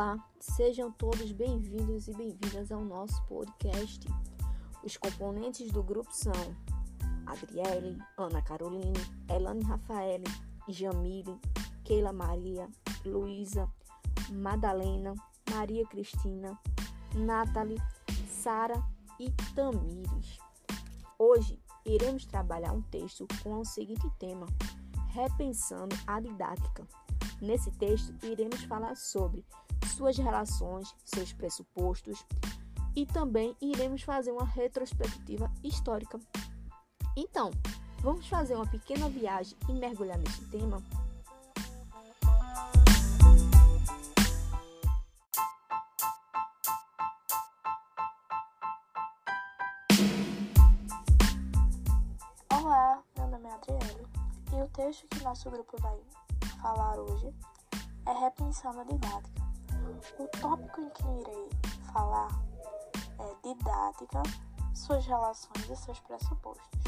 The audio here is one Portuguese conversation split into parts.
Olá, sejam todos bem-vindos e bem-vindas ao nosso podcast. Os componentes do grupo são Adriele, Ana Caroline, Elane Rafaele, Jamile, Keila Maria, Luísa, Madalena, Maria Cristina, Nathalie, Sara e Tamires. Hoje iremos trabalhar um texto com o seguinte tema: Repensando a didática. Nesse texto, iremos falar sobre suas relações, seus pressupostos e também iremos fazer uma retrospectiva histórica. Então, vamos fazer uma pequena viagem e mergulhar nesse tema? Olá, meu nome é Adriele e o texto que nosso grupo vai falar hoje é Repensando a Didática. O tópico em que irei falar é didática, suas relações e seus pressupostos.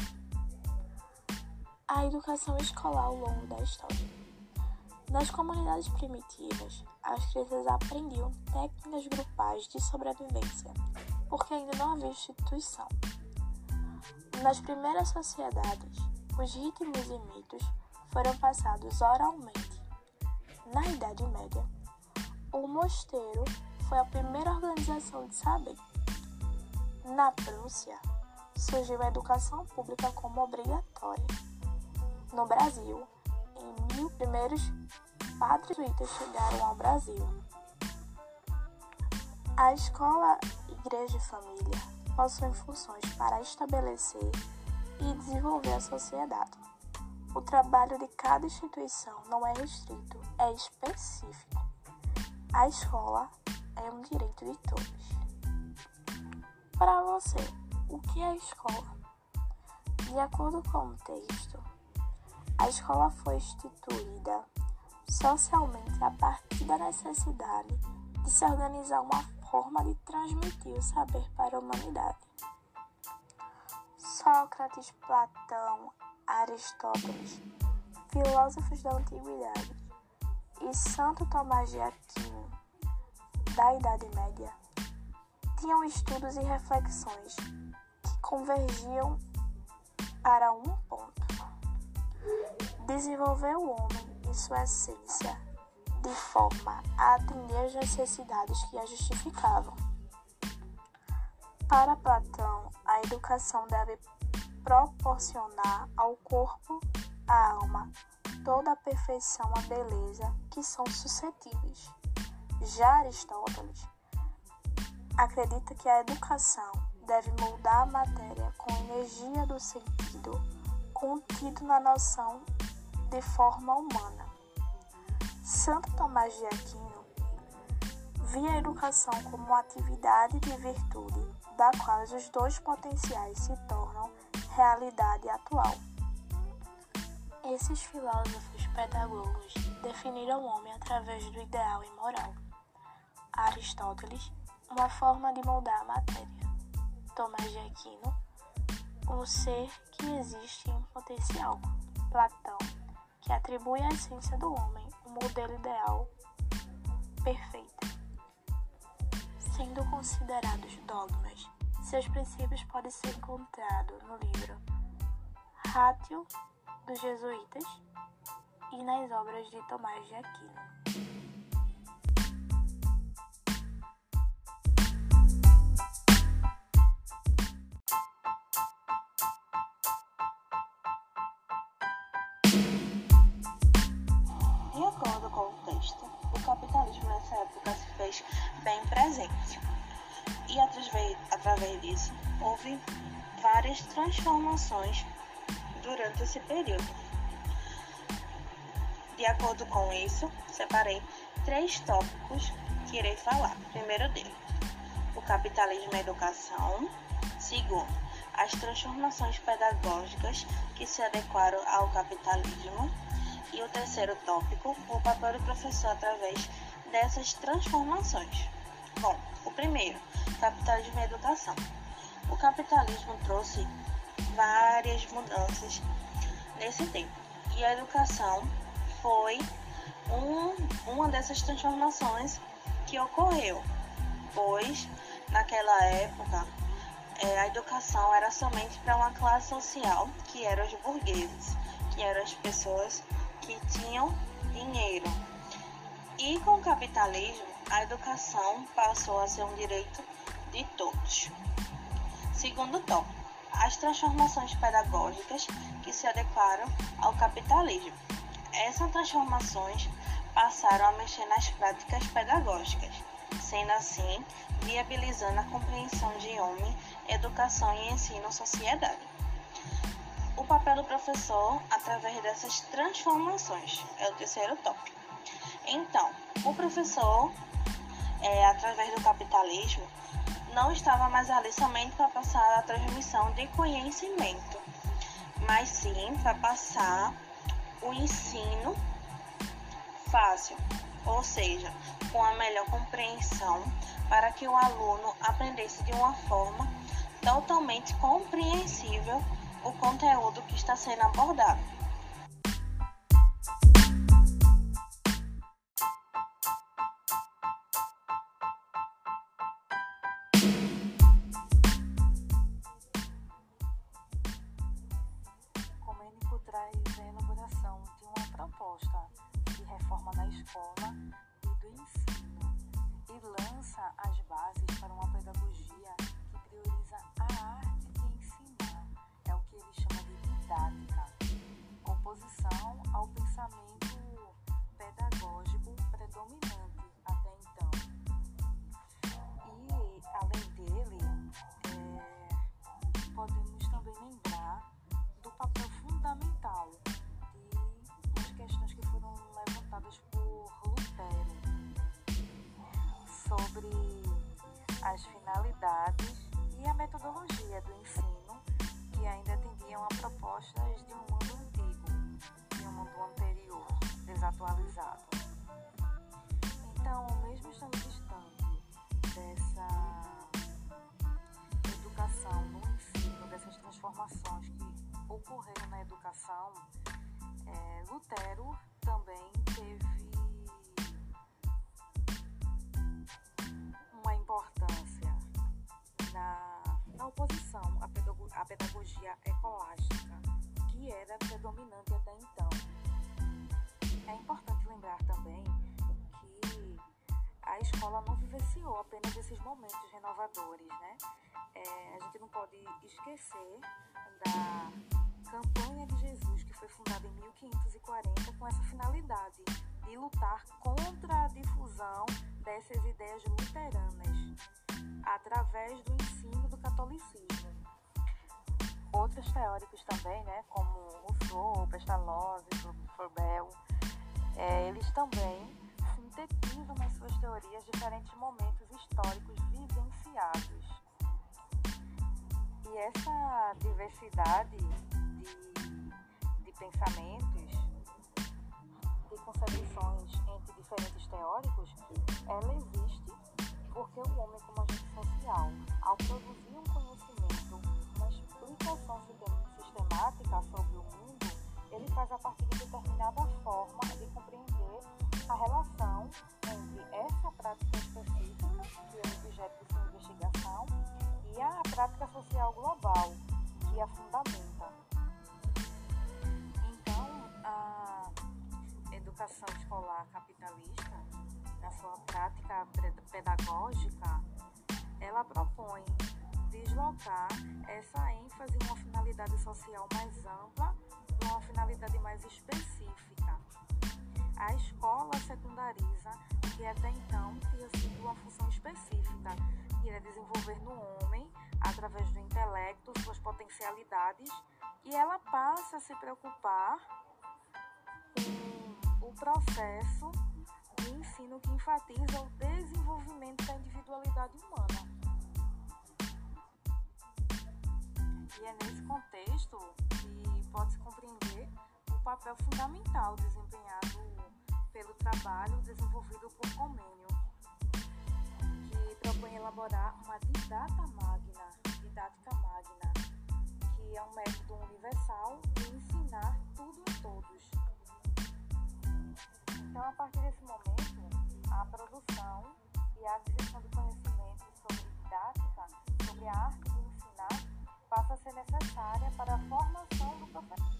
A educação escolar ao longo da história. Nas comunidades primitivas, as crianças aprendiam técnicas grupais de sobrevivência, porque ainda não havia instituição. Nas primeiras sociedades, os ritmos e mitos foram passados oralmente. Na Idade Média, o mosteiro foi a primeira organização de saber. Na Prússia, surgiu a educação pública como obrigatória. No Brasil, em mil primeiros padres jesuítas chegaram ao Brasil. A escola, igreja e família possuem funções para estabelecer e desenvolver a sociedade. O trabalho de cada instituição não é restrito, é específico. A escola é um direito de todos. Para você, o que é a escola? De acordo com o texto, a escola foi instituída socialmente a partir da necessidade de se organizar uma forma de transmitir o saber para a humanidade. Sócrates, Platão, Aristóteles, filósofos da antiguidade, e Santo Tomás de Aquino, da Idade Média, tinham estudos e reflexões que convergiam para um ponto: desenvolver o homem em sua essência de forma a atender às necessidades que a justificavam. Para Platão, a educação deve proporcionar ao corpo, à alma, toda a perfeição, a beleza que são suscetíveis. Já Aristóteles acredita que a educação deve moldar a matéria com a energia do sentido contido na noção de forma humana. Santo Tomás de Aquino via a educação como uma atividade de virtude, da qual os dois potenciais se tornam realidade atual. Esses filósofos pedagogos definiram o homem através do ideal e moral. Aristóteles, uma forma de moldar a matéria. Tomás de Aquino, um ser que existe em potencial. Platão, que atribui à essência do homem um modelo ideal perfeito. Sendo considerados dogmas, seus princípios podem ser encontrados no livro Ratio dos Jesuítas e nas obras de Tomás de Aquino. Houve várias transformações durante esse período. De acordo com isso, separei três tópicos que irei falar. Primeiro deles, o capitalismo e a educação. Segundo, as transformações pedagógicas que se adequaram ao capitalismo. E o terceiro tópico, o papel do professor através dessas transformações. Bom, o primeiro, capitalismo e educação. O capitalismo trouxe várias mudanças nesse tempo e a educação foi um, uma dessas transformações que ocorreu, pois naquela época é, a educação era somente para uma classe social que eram os burgueses, que eram as pessoas que tinham dinheiro. E com o capitalismo, a educação passou a ser um direito de todos. Segundo tópico, as transformações pedagógicas que se adequaram ao capitalismo. Essas transformações passaram a mexer nas práticas pedagógicas, sendo assim viabilizando a compreensão de homem, educação e ensino sociedade. O papel do professor através dessas transformações é o terceiro tópico. Então, o professor, é, através do capitalismo, não estava mais ali somente para passar a transmissão de conhecimento, mas sim para passar o ensino fácil, ou seja, com a melhor compreensão para que o aluno aprendesse de uma forma totalmente compreensível o conteúdo que está sendo abordado. Sobre as finalidades e a metodologia do ensino que ainda atendiam a propostas de um mundo antigo, de um mundo anterior, desatualizado. Então, mesmo estando distante dessa educação no ensino, dessas transformações que ocorreram na educação, é, pedagogia ecolástica, que era predominante até então. É importante lembrar também que a escola não vivenciou apenas esses momentos renovadores, né? É, a gente não pode esquecer da campanha de Jesus, que foi fundada em 1540 com essa finalidade de lutar contra a difusão dessas ideias luteranas através do ensino do catolicismo. Outros teóricos também, né, como Rousseau, Pestalozzi, Froebel, é, eles também sintetizam nas suas teorias diferentes momentos históricos vivenciados. E essa diversidade de, de pensamentos, de concepções entre diferentes teóricos, ela existe porque o homem, como agente social, ao produzir explicação sistemática sobre o mundo, ele faz a partir de determinada forma de compreender a relação entre essa prática específica, que é o objeto de sua investigação, e a prática social global, que a fundamenta. Então, a educação escolar capitalista, na sua prática pedagógica, ela propõe deslocar essa ênfase em uma finalidade social mais ampla para uma finalidade mais específica. A escola secundariza o que até então tinha sido uma função específica, que era desenvolver no homem, através do intelecto, suas potencialidades, e ela passa a se preocupar com o processo de ensino que enfatiza o desenvolvimento da individualidade humana. E é nesse contexto que pode-se compreender o papel fundamental desempenhado pelo trabalho desenvolvido por Comênio, que propõe elaborar uma didata magna, didática magna, que é um método universal de ensinar tudo a todos. Então, a partir desse momento, a produção e a aquisição de conhecimento sobre didática, sobre a arte de ensinar, passa a ser necessária para a formação do professor.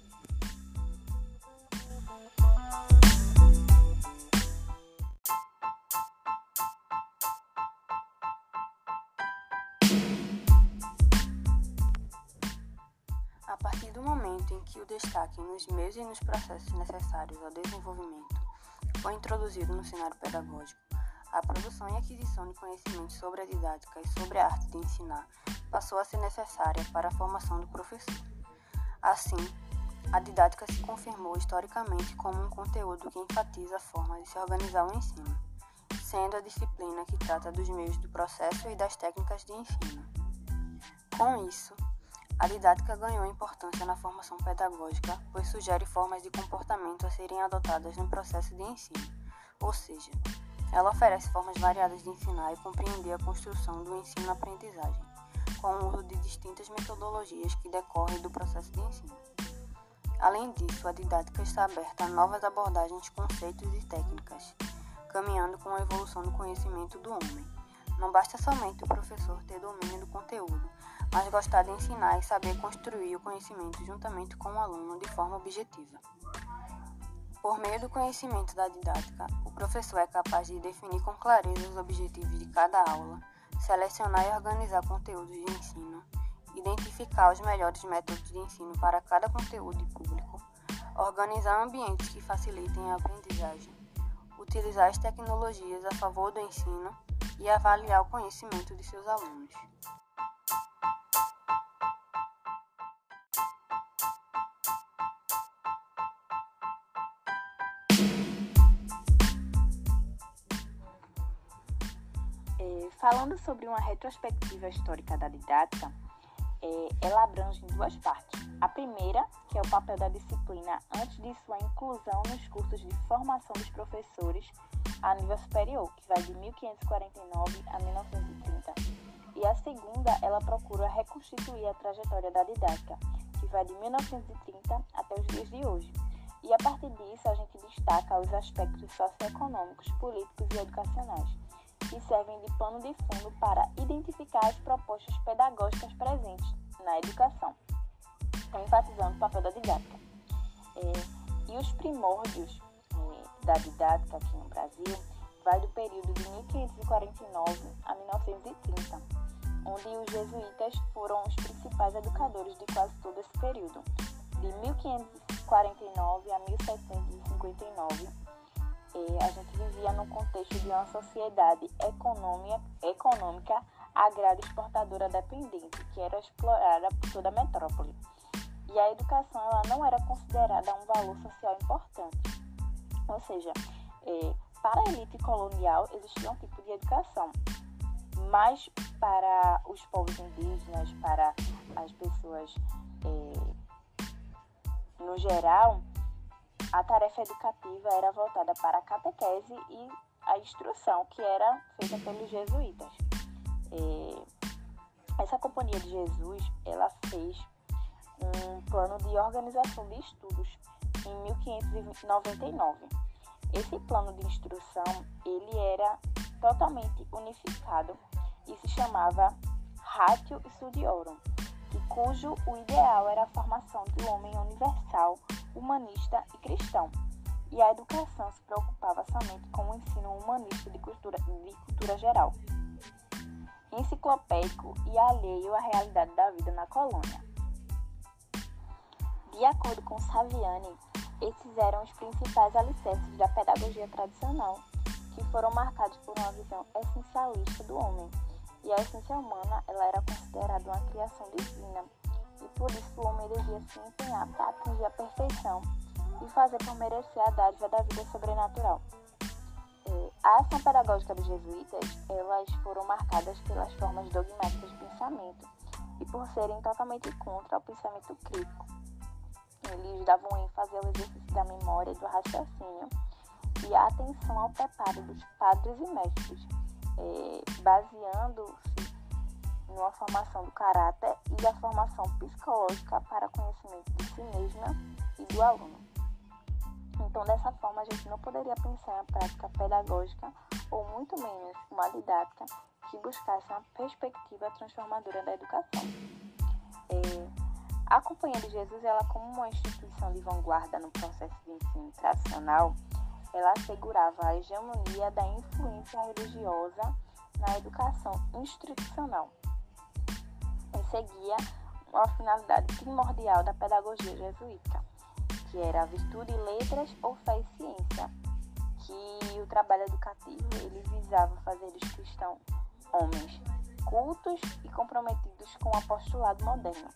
A partir do momento em que o destaque nos meios e nos processos necessários ao desenvolvimento foi introduzido no cenário pedagógico, a produção e aquisição de conhecimentos sobre a didática e sobre a arte de ensinar passou a ser necessária para a formação do professor. Assim, a didática se confirmou historicamente como um conteúdo que enfatiza a forma de se organizar o ensino, sendo a disciplina que trata dos meios do processo e das técnicas de ensino. Com isso, a didática ganhou importância na formação pedagógica, pois sugere formas de comportamento a serem adotadas no processo de ensino, ou seja, ela oferece formas variadas de ensinar e compreender a construção do ensino-aprendizagem, com o uso de distintas metodologias que decorrem do processo de ensino. Além disso, a didática está aberta a novas abordagens, conceitos e técnicas, caminhando com a evolução do conhecimento do homem. Não basta somente o professor ter domínio do conteúdo, mas gostar de ensinar e saber construir o conhecimento juntamente com o aluno de forma objetiva. Por meio do conhecimento da didática, o professor é capaz de definir com clareza os objetivos de cada aula, selecionar e organizar conteúdos de ensino, identificar os melhores métodos de ensino para cada conteúdo e público, organizar ambientes que facilitem a aprendizagem, utilizar as tecnologias a favor do ensino e avaliar o conhecimento de seus alunos. Falando sobre uma retrospectiva histórica da didática, é, ela abrange duas partes. A primeira, que é o papel da disciplina antes de sua inclusão nos cursos de formação dos professores a nível superior, que vai de 1549 a 1930. E a segunda, ela procura reconstituir a trajetória da didática, que vai de 1930 até os dias de hoje. E a partir disso, a gente destaca os aspectos socioeconômicos, políticos e educacionais que servem de pano de fundo para identificar as propostas pedagógicas presentes na educação, enfatizando o papel da didática. É, e os primórdios é, da didática aqui no Brasil vai do período de 1549 a 1930, onde os jesuítas foram os principais educadores de quase todo esse período. De 1549 a 1759, a gente vivia no contexto de uma sociedade econômica, econômica agrária exportadora dependente, que era explorada por toda a metrópole. E a educação ela não era considerada um valor social importante. Ou seja, é, para a elite colonial existia um tipo de educação, mas para os povos indígenas, para as pessoas é, no geral, a tarefa educativa era voltada para a catequese e a instrução, que era feita pelos jesuítas. É, essa companhia de Jesus, ela fez um plano de organização de estudos em 1599. Esse plano de instrução, ele era totalmente unificado e se chamava Ratio Studiorum, cujo o ideal era a formação um homem universal, humanista e cristão. E a educação se preocupava somente com o ensino humanista de cultura, de cultura geral, enciclopédico e alheio à realidade da vida na colônia. De acordo com Saviani, esses eram os principais alicerces da pedagogia tradicional, que foram marcados por uma visão essencialista do homem e a essência humana ela era considerada uma criação divina e por isso o homem devia se empenhar para atingir a perfeição e fazer por merecer a dádiva da vida sobrenatural. É, a ação pedagógica dos jesuítas elas foram marcadas pelas formas dogmáticas de pensamento e por serem totalmente contra o pensamento crítico. Eles davam ênfase ao exercício da memória e do raciocínio e a atenção ao preparo dos padres e mestres é, baseando-se numa formação do caráter e a formação psicológica para conhecimento de si mesma e do aluno. Então, dessa forma, a gente não poderia pensar em uma prática pedagógica ou muito menos uma didática que buscasse uma perspectiva transformadora da educação. É, a Companhia de Jesus, ela como uma instituição de vanguarda no processo de ensino tradicional, ela assegurava a hegemonia da influência religiosa na educação institucional. E seguia uma finalidade primordial da pedagogia jesuítica, que era a virtude e letras ou fé e ciência, que o trabalho educativo ele visava fazer dos cristãos homens cultos e comprometidos com o apostolado moderno,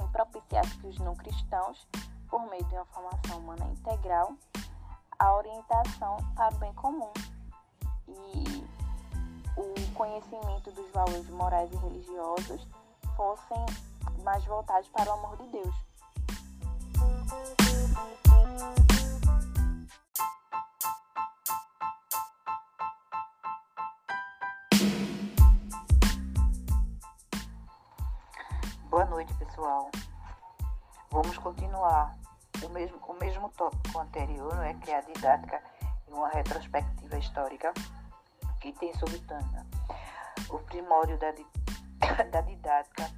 em propiciar que os não cristãos, por meio de uma formação humana integral, a orientação para o bem comum e o conhecimento dos valores morais e religiosos fossem mais voltados para o amor de Deus. Boa noite, pessoal. Vamos continuar o mesmo, o mesmo tópico anterior, é? que é a didática e uma retrospectiva histórica que tem subtânea o primórdio da, da didática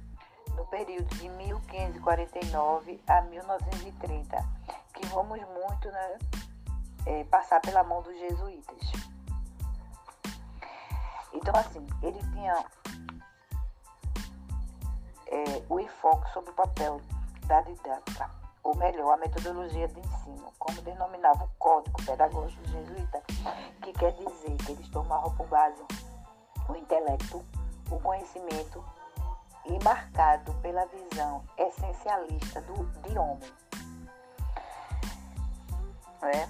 no período de 1549 a 1930, que vamos muito né, é, passar pela mão dos jesuítas. Então, assim, ele tinha é, o enfoque sobre o papel da didática, ou melhor, a metodologia de ensino, como denominava o Código Pedagógico Jesuíta, que quer dizer que eles tomavam por base o intelecto, o conhecimento e marcado pela visão essencialista do, de homem. É,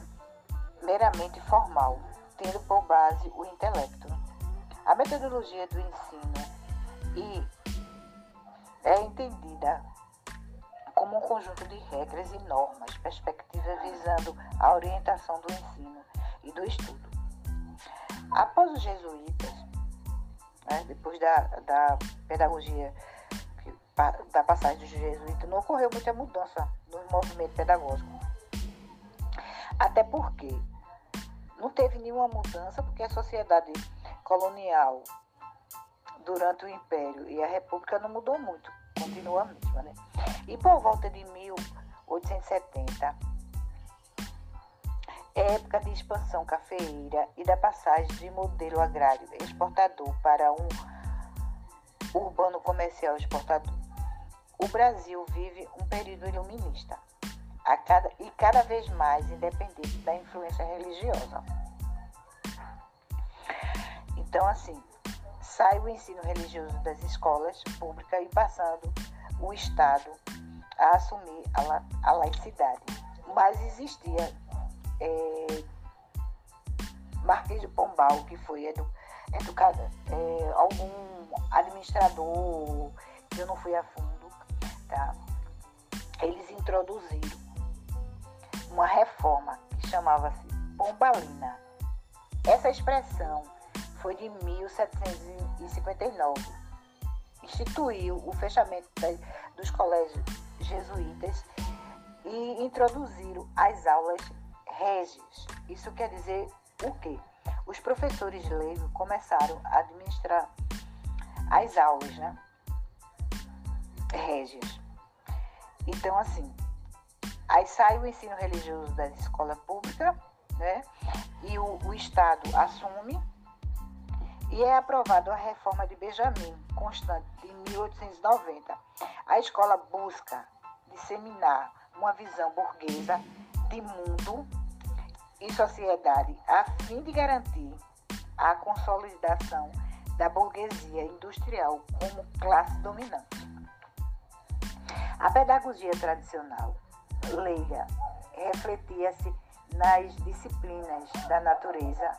meramente formal, tendo por base o intelecto. A metodologia do ensino e é entendida como um conjunto de regras e normas, perspectivas visando a orientação do ensino e do estudo. Após os jesuítas, né, depois da, da pedagogia, da passagem dos jesuítas, não ocorreu muita mudança no movimento pedagógico. Até porque não teve nenhuma mudança, porque a sociedade colonial durante o Império e a República não mudou muito, continua a mesma, né? E por volta de 1870, época de expansão cafeeira e da passagem de modelo agrário exportador para um urbano comercial exportador. O Brasil vive um período iluminista cada, e cada vez mais independente da influência religiosa. Então, assim, sai o ensino religioso das escolas públicas e passando o Estado a assumir a, la, a laicidade. Mas existia é, Marquês de Pombal, que foi edu, educado, é, algum administrador, que eu não fui a fundo, tá? eles introduziram uma reforma que chamava-se Pombalina. Essa expressão foi de 1759. Instituiu o fechamento dos colégios jesuítas e introduziram as aulas régias. Isso quer dizer o quê? Os professores leigos começaram a administrar as aulas, né? Régias. Então, assim, aí sai o ensino religioso da escola pública, né? E o, o Estado assume e é aprovada a reforma de Benjamin Constant de 1890. A escola busca disseminar uma visão burguesa de mundo e sociedade a fim de garantir a consolidação da burguesia industrial como classe dominante. A pedagogia tradicional leiga refletia-se nas disciplinas da natureza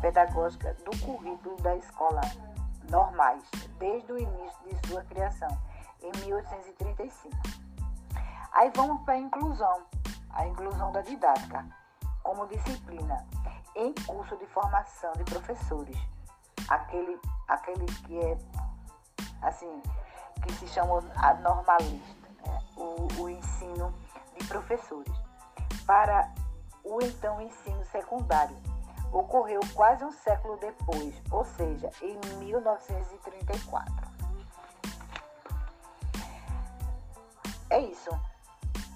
pedagógica do currículo da escola normais, desde o início de sua criação, em 1835. Aí vamos para a inclusão, a inclusão da didática como disciplina em curso de formação de professores. Aquele, aquele que é, assim, que se chama normalista, né? o, o ensino de professores. Para o então ensino secundário. Ocorreu quase um século depois, ou seja, em 1934. É isso.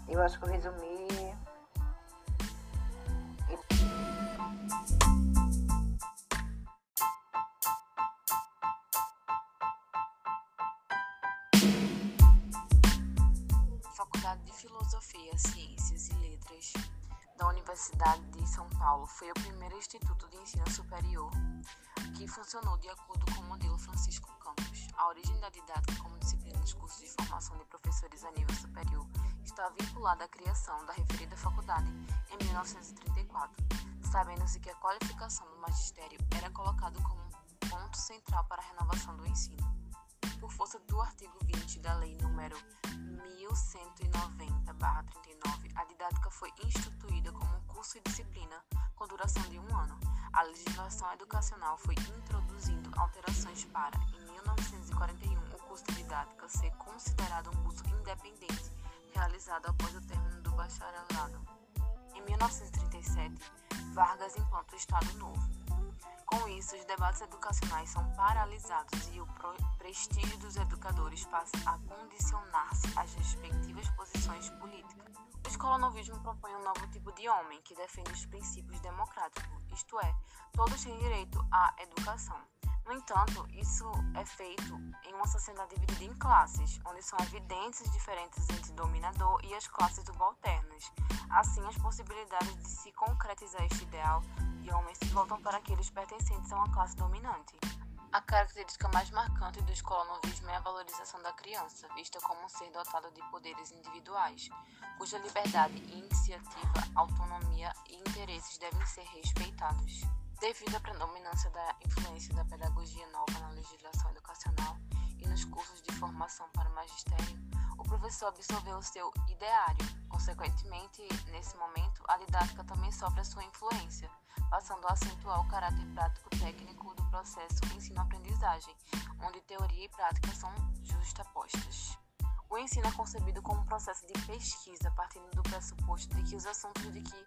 Eu acho que eu resumi Universidade de São Paulo foi o primeiro instituto de ensino superior que funcionou de acordo com o modelo Francisco Campos. A origem da didática como disciplina dos cursos de formação de professores a nível superior está vinculada à criação da referida faculdade em 1934, sabendo-se que a qualificação do magistério era colocado como ponto central para a renovação do ensino. Por força do artigo 20 da Lei número 1190-39, a didática foi instituída como um curso e disciplina com duração de um ano. A legislação educacional foi introduzindo alterações para, em 1941, o curso de didática ser considerado um curso independente, realizado após o término do bacharelado. Em 1937, Vargas implanta o Estado Novo. Com isso, os debates educacionais são paralisados e o prestígio dos educadores passa a condicionar-se às respectivas posições políticas. O escolanovismo propõe um novo tipo de homem que defende os princípios democráticos, isto é, todos têm direito à educação. No entanto, isso é feito em uma sociedade dividida em classes, onde são evidentes as diferenças entre o dominador e as classes subalternas. Assim, as possibilidades de se concretizar este ideal de homens se voltam para aqueles pertencentes a uma classe dominante. A característica mais marcante do escolanovismo é a valorização da criança, vista como um ser dotado de poderes individuais, cuja liberdade, iniciativa, autonomia e interesses devem ser respeitados. Devido à predominância da influência da pedagogia nova na legislação educacional e nos cursos de formação para o magistério, o professor absorveu o seu ideário. Consequentemente, nesse momento, a didática também sofre a sua influência, passando a acentuar o caráter prático-técnico do processo ensino-aprendizagem, onde teoria e prática são justapostas. O ensino é concebido como um processo de pesquisa, partindo do pressuposto de que os assuntos de que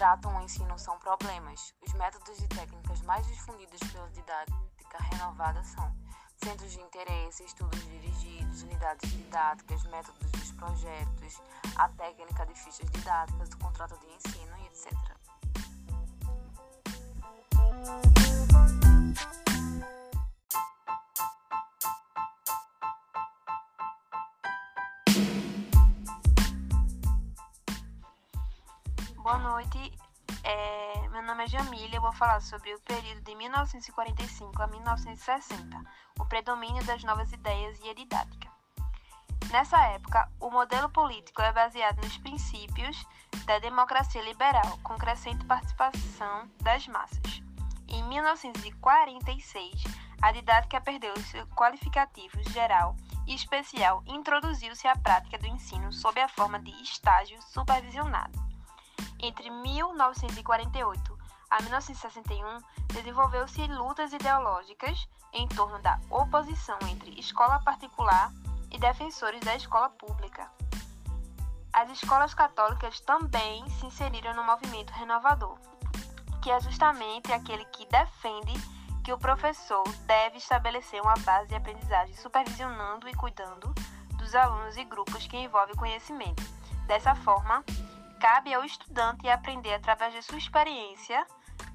tratam o ensino são problemas. Os métodos e técnicas mais difundidos pela didática renovada são centros de interesse, estudos dirigidos, unidades didáticas, métodos dos projetos, a técnica de fichas didáticas, o contrato de ensino e etc. noite, é, meu nome é Jamília, eu vou falar sobre o período de 1945 a 1960, o predomínio das novas ideias e a didática. Nessa época, o modelo político é baseado nos princípios da democracia liberal, com crescente participação das massas. Em 1946, a didática perdeu seus qualificativos geral e especial e introduziu-se a prática do ensino sob a forma de estágio supervisionado. Entre 1948 a 1961, desenvolveu-se lutas ideológicas em torno da oposição entre escola particular e defensores da escola pública. As escolas católicas também se inseriram no movimento renovador, que é justamente aquele que defende que o professor deve estabelecer uma base de aprendizagem supervisionando e cuidando dos alunos e grupos que envolvem conhecimento. Dessa forma, cabe ao estudante aprender através de sua experiência,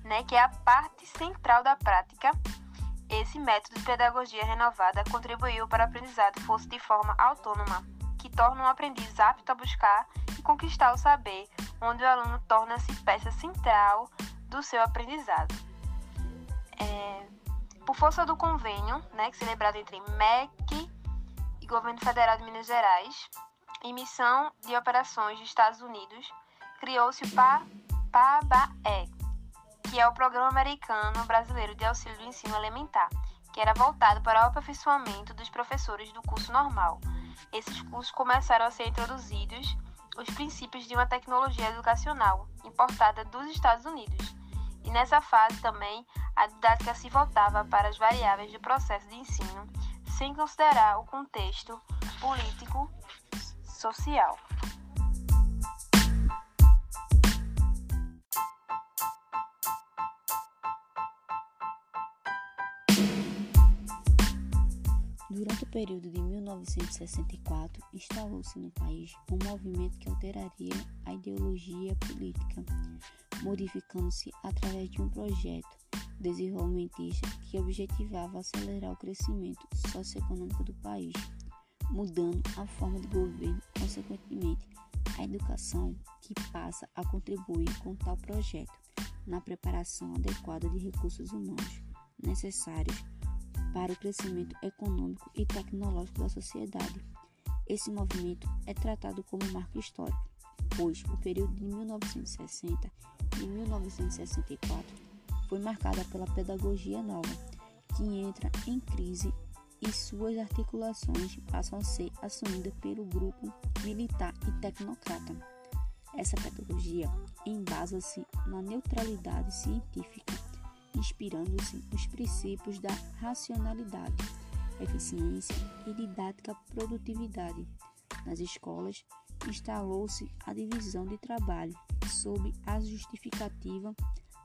né, que é a parte central da prática. Esse método de pedagogia renovada contribuiu para o aprendizado fosse de forma autônoma, que torna o aprendiz apto a buscar e conquistar o saber, onde o aluno torna-se peça central do seu aprendizado. É, por força do convênio, né, celebrado entre MEC e Governo Federal de Minas Gerais, em missão de operações dos Estados Unidos, criou-se o PABAE, que é o Programa Americano Brasileiro de Auxílio do Ensino Elementar, que era voltado para o aperfeiçoamento dos professores do curso normal. Esses cursos começaram a ser introduzidos os princípios de uma tecnologia educacional importada dos Estados Unidos. E nessa fase também a didática se voltava para as variáveis do processo de ensino, sem considerar o contexto político social. Durante o período de 1964, instalou-se no país um movimento que alteraria a ideologia política, modificando-se através de um projeto desenvolvimentista que objetivava acelerar o crescimento socioeconômico do país mudando a forma de governo, consequentemente, a educação que passa a contribuir com tal projeto na preparação adequada de recursos humanos necessários para o crescimento econômico e tecnológico da sociedade. Esse movimento é tratado como marco histórico, pois o período de 1960 e 1964 foi marcada pela pedagogia nova, que entra em crise e suas articulações passam a ser assumidas pelo grupo militar e tecnocrata. Essa pedagogia embasa-se na neutralidade científica, inspirando-se nos princípios da racionalidade, eficiência e didática produtividade. Nas escolas, instalou-se a divisão de trabalho sob a justificativa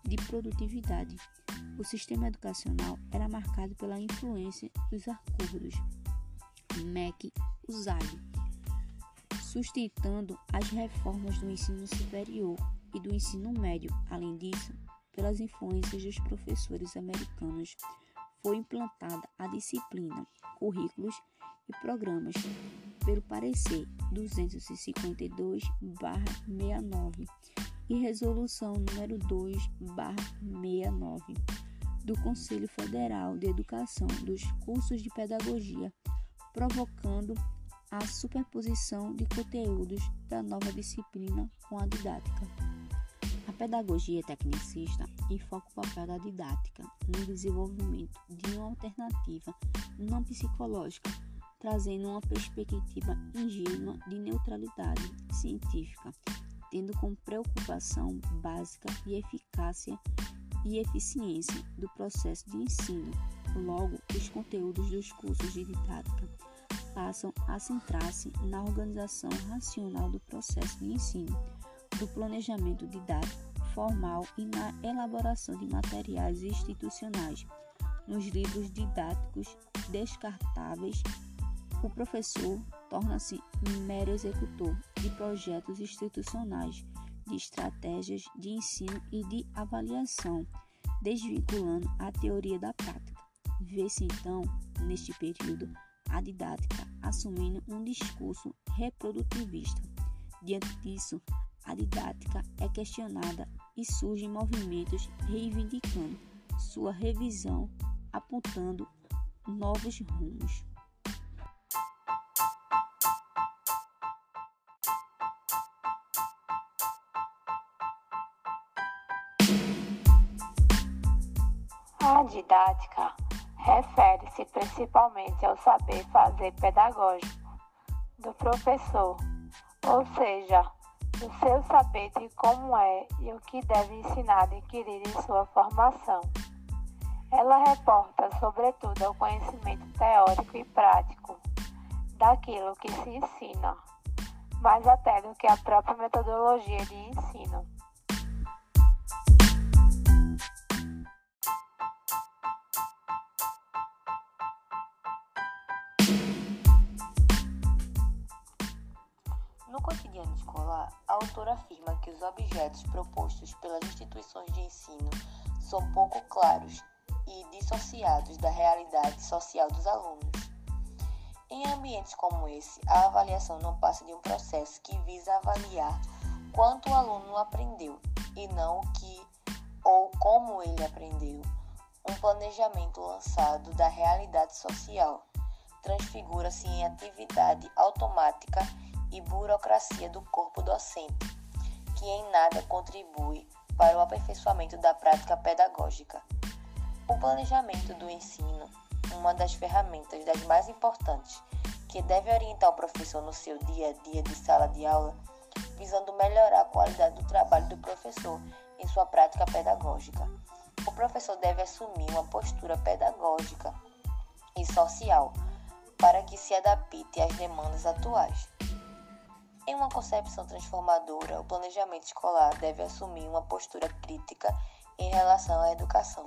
de produtividade. O sistema educacional era marcado pela influência dos acordos MEC-USAID, sustentando as reformas do ensino superior e do ensino médio. Além disso, pelas influências dos professores americanos, foi implantada a disciplina, currículos e programas pelo parecer 252/69 e resolução número 2/69 do Conselho Federal de Educação dos cursos de pedagogia, provocando a superposição de conteúdos da nova disciplina com a didática. A pedagogia tecnicista enfoca o papel da didática no desenvolvimento de uma alternativa não psicológica, trazendo uma perspectiva ingênua de neutralidade científica, tendo como preocupação básica e eficácia e eficiência do processo de ensino. Logo, os conteúdos dos cursos de didática passam a centrar-se na organização racional do processo de ensino, do planejamento didático formal e na elaboração de materiais institucionais. Nos livros didáticos descartáveis, o professor torna-se mero executor de projetos institucionais, de estratégias de ensino e de avaliação, desvinculando a teoria da prática. Vê-se então, neste período, a didática assumindo um discurso reprodutivista. Diante disso, a didática é questionada e surgem movimentos reivindicando sua revisão, apontando novos rumos. A didática refere-se principalmente ao saber fazer pedagógico do professor, ou seja, do seu saber de como é e o que deve ensinar adquirir em sua formação. Ela reporta, sobretudo, ao conhecimento teórico e prático daquilo que se ensina, mais até do que a própria metodologia de ensino. A autora afirma que os objetos propostos pelas instituições de ensino são pouco claros e dissociados da realidade social dos alunos. Em ambientes como esse, a avaliação não passa de um processo que visa avaliar quanto o aluno aprendeu e não o que ou como ele aprendeu. Um planejamento lançado da realidade social transfigura-se em atividade automática e burocracia do corpo docente, que em nada contribui para o aperfeiçoamento da prática pedagógica. O planejamento do ensino, uma das ferramentas das mais importantes que deve orientar o professor no seu dia a dia de sala de aula, visando melhorar a qualidade do trabalho do professor em sua prática pedagógica. O professor deve assumir uma postura pedagógica e social para que se adapte às demandas atuais. Em uma concepção transformadora, o planejamento escolar deve assumir uma postura crítica em relação à educação.